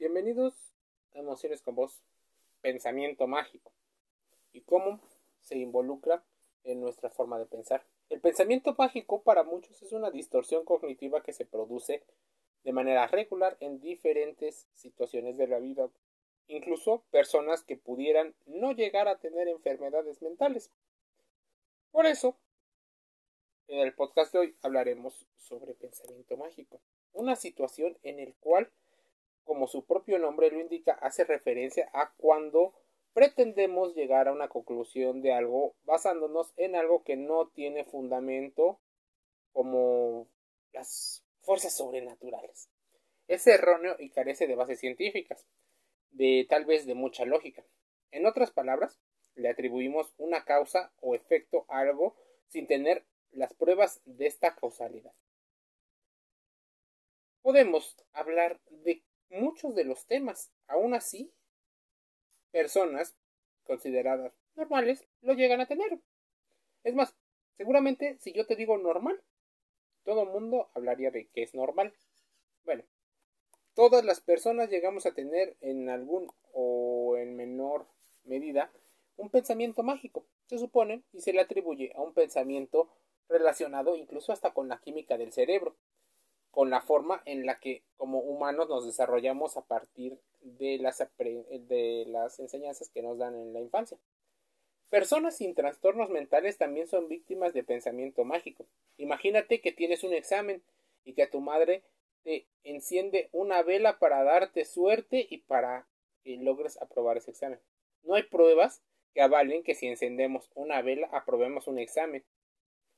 Bienvenidos a Emociones con Voz, Pensamiento Mágico y cómo se involucra en nuestra forma de pensar. El pensamiento mágico para muchos es una distorsión cognitiva que se produce de manera regular en diferentes situaciones de la vida, incluso personas que pudieran no llegar a tener enfermedades mentales. Por eso, en el podcast de hoy hablaremos sobre pensamiento mágico, una situación en el cual como su propio nombre lo indica, hace referencia a cuando pretendemos llegar a una conclusión de algo basándonos en algo que no tiene fundamento como las fuerzas sobrenaturales. Es erróneo y carece de bases científicas, de tal vez de mucha lógica. En otras palabras, le atribuimos una causa o efecto a algo sin tener las pruebas de esta causalidad. Podemos hablar de muchos de los temas. Aún así, personas consideradas normales lo llegan a tener. Es más, seguramente si yo te digo normal, todo el mundo hablaría de que es normal. Bueno, todas las personas llegamos a tener en algún o en menor medida un pensamiento mágico, se supone, y se le atribuye a un pensamiento relacionado incluso hasta con la química del cerebro con la forma en la que como humanos nos desarrollamos a partir de las, enseñanzas que nos dan en la infancia. Personas sin trastornos mentales también son víctimas de pensamiento mágico. Imagínate que tienes un examen y que a tu madre te enciende una vela para darte suerte y para que logres aprobar ese examen. No hay pruebas que avalen que si encendemos una vela aprobemos un examen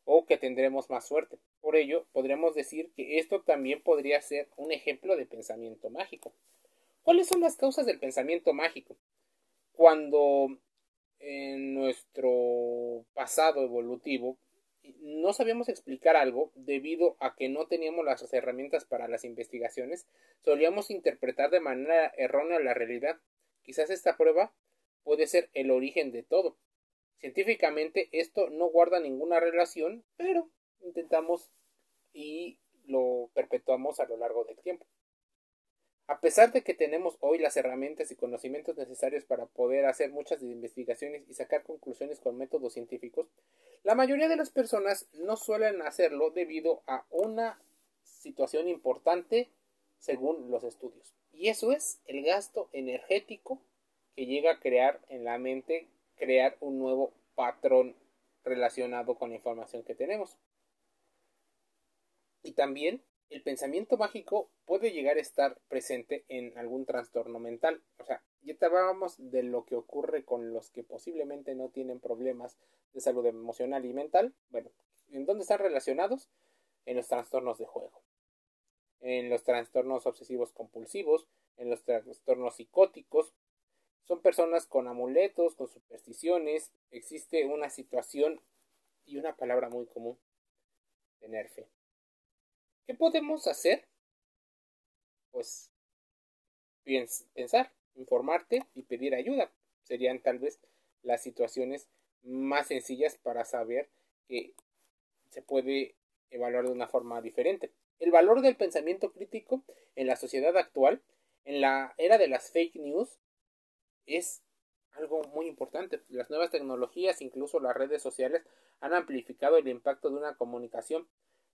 o que tendremos más suerte. Por ello, podríamos decir que esto también podría ser un ejemplo de pensamiento mágico. ¿Cuáles son las causas del pensamiento mágico? Cuando en nuestro pasado evolutivo no sabíamos explicar algo debido a que no teníamos las herramientas para las investigaciones, solíamos interpretar de manera errónea la realidad. Quizás esta prueba puede ser el origen de todo. Científicamente esto no guarda ninguna relación, pero intentamos y lo perpetuamos a lo largo del tiempo. A pesar de que tenemos hoy las herramientas y conocimientos necesarios para poder hacer muchas investigaciones y sacar conclusiones con métodos científicos, la mayoría de las personas no suelen hacerlo debido a una situación importante según los estudios. Y eso es el gasto energético que llega a crear en la mente crear un nuevo patrón relacionado con la información que tenemos. Y también el pensamiento mágico puede llegar a estar presente en algún trastorno mental. O sea, ya te hablábamos de lo que ocurre con los que posiblemente no tienen problemas de salud emocional y mental. Bueno, ¿en dónde están relacionados? En los trastornos de juego, en los trastornos obsesivos compulsivos, en los trastornos psicóticos. Son personas con amuletos, con supersticiones. Existe una situación y una palabra muy común, tener fe. ¿Qué podemos hacer? Pues pensar, informarte y pedir ayuda. Serían tal vez las situaciones más sencillas para saber que se puede evaluar de una forma diferente. El valor del pensamiento crítico en la sociedad actual, en la era de las fake news, es algo muy importante. Las nuevas tecnologías, incluso las redes sociales, han amplificado el impacto de una comunicación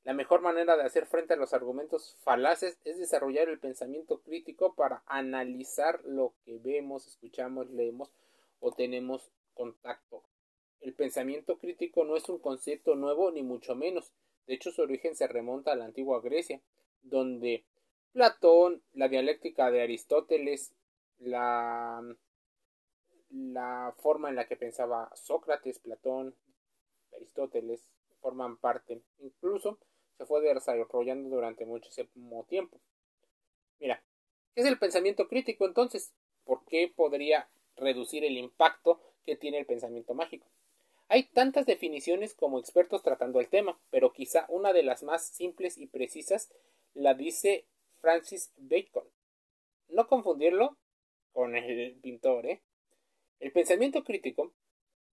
la mejor manera de hacer frente a los argumentos falaces es desarrollar el pensamiento crítico para analizar lo que vemos, escuchamos, leemos o tenemos contacto. El pensamiento crítico no es un concepto nuevo ni mucho menos. De hecho, su origen se remonta a la antigua Grecia, donde Platón, la dialéctica de Aristóteles, la, la forma en la que pensaba Sócrates, Platón, Aristóteles, forman parte. Incluso se fue desarrollando durante muchísimo tiempo. Mira, ¿qué es el pensamiento crítico entonces? ¿Por qué podría reducir el impacto que tiene el pensamiento mágico? Hay tantas definiciones como expertos tratando el tema, pero quizá una de las más simples y precisas la dice Francis Bacon. No confundirlo con el pintor, ¿eh? El pensamiento crítico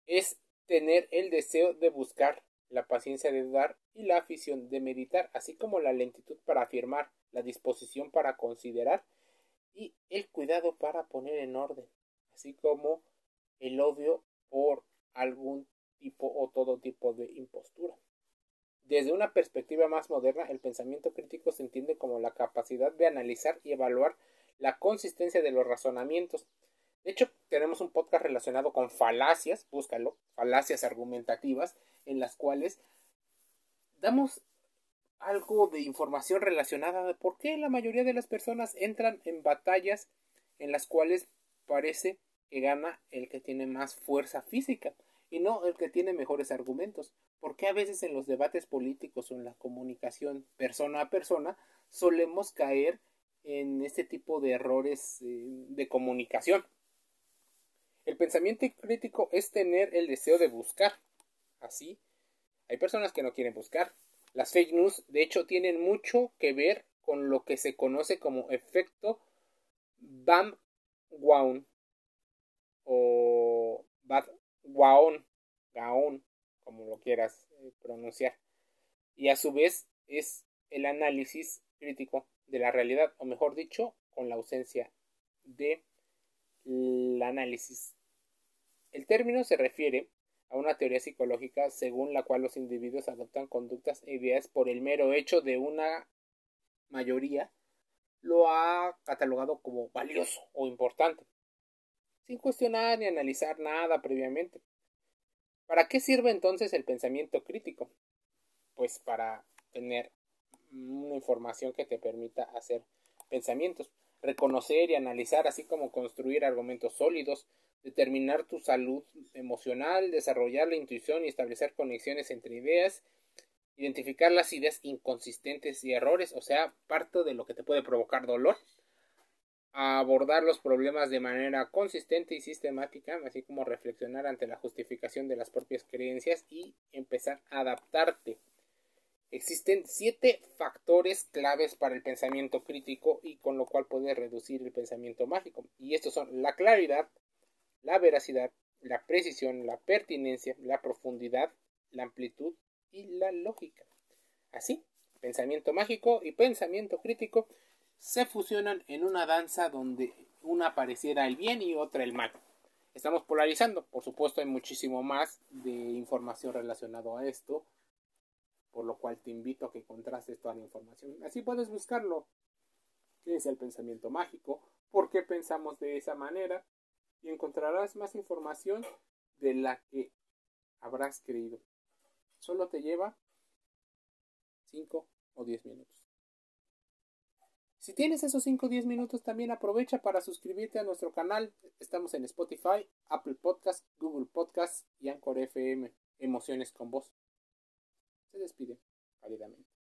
es tener el deseo de buscar la paciencia de dudar y la afición de meditar, así como la lentitud para afirmar, la disposición para considerar y el cuidado para poner en orden, así como el odio por algún tipo o todo tipo de impostura. Desde una perspectiva más moderna, el pensamiento crítico se entiende como la capacidad de analizar y evaluar la consistencia de los razonamientos. De hecho, tenemos un podcast relacionado con falacias, búscalo, falacias argumentativas, en las cuales damos algo de información relacionada de por qué la mayoría de las personas entran en batallas en las cuales parece que gana el que tiene más fuerza física y no el que tiene mejores argumentos. Porque a veces en los debates políticos o en la comunicación persona a persona solemos caer en este tipo de errores eh, de comunicación. El pensamiento crítico es tener el deseo de buscar. Así, hay personas que no quieren buscar. Las fake news, de hecho, tienen mucho que ver con lo que se conoce como efecto Bam o Bad Gaon, Gaon, como lo quieras eh, pronunciar. Y a su vez es el análisis crítico de la realidad, o mejor dicho, con la ausencia de el análisis. El término se refiere a una teoría psicológica según la cual los individuos adoptan conductas e ideas por el mero hecho de una mayoría lo ha catalogado como valioso o importante sin cuestionar ni analizar nada previamente. ¿Para qué sirve entonces el pensamiento crítico? Pues para tener una información que te permita hacer pensamientos, reconocer y analizar, así como construir argumentos sólidos, determinar tu salud emocional, desarrollar la intuición y establecer conexiones entre ideas, identificar las ideas inconsistentes y errores, o sea, parte de lo que te puede provocar dolor, abordar los problemas de manera consistente y sistemática, así como reflexionar ante la justificación de las propias creencias y empezar a adaptarte. Existen siete factores claves para el pensamiento crítico y con lo cual puedes reducir el pensamiento mágico. Y estos son la claridad, la veracidad, la precisión, la pertinencia, la profundidad, la amplitud y la lógica. Así, pensamiento mágico y pensamiento crítico se fusionan en una danza donde una pareciera el bien y otra el mal. Estamos polarizando, por supuesto hay muchísimo más de información relacionado a esto, por lo cual te invito a que contrastes toda la información. Así puedes buscarlo. ¿Qué es el pensamiento mágico? ¿Por qué pensamos de esa manera? Y encontrarás más información de la que habrás creído. Solo te lleva 5 o 10 minutos. Si tienes esos 5 o 10 minutos, también aprovecha para suscribirte a nuestro canal. Estamos en Spotify, Apple Podcast, Google Podcast y Anchor FM. Emociones con voz. Se despide cálidamente.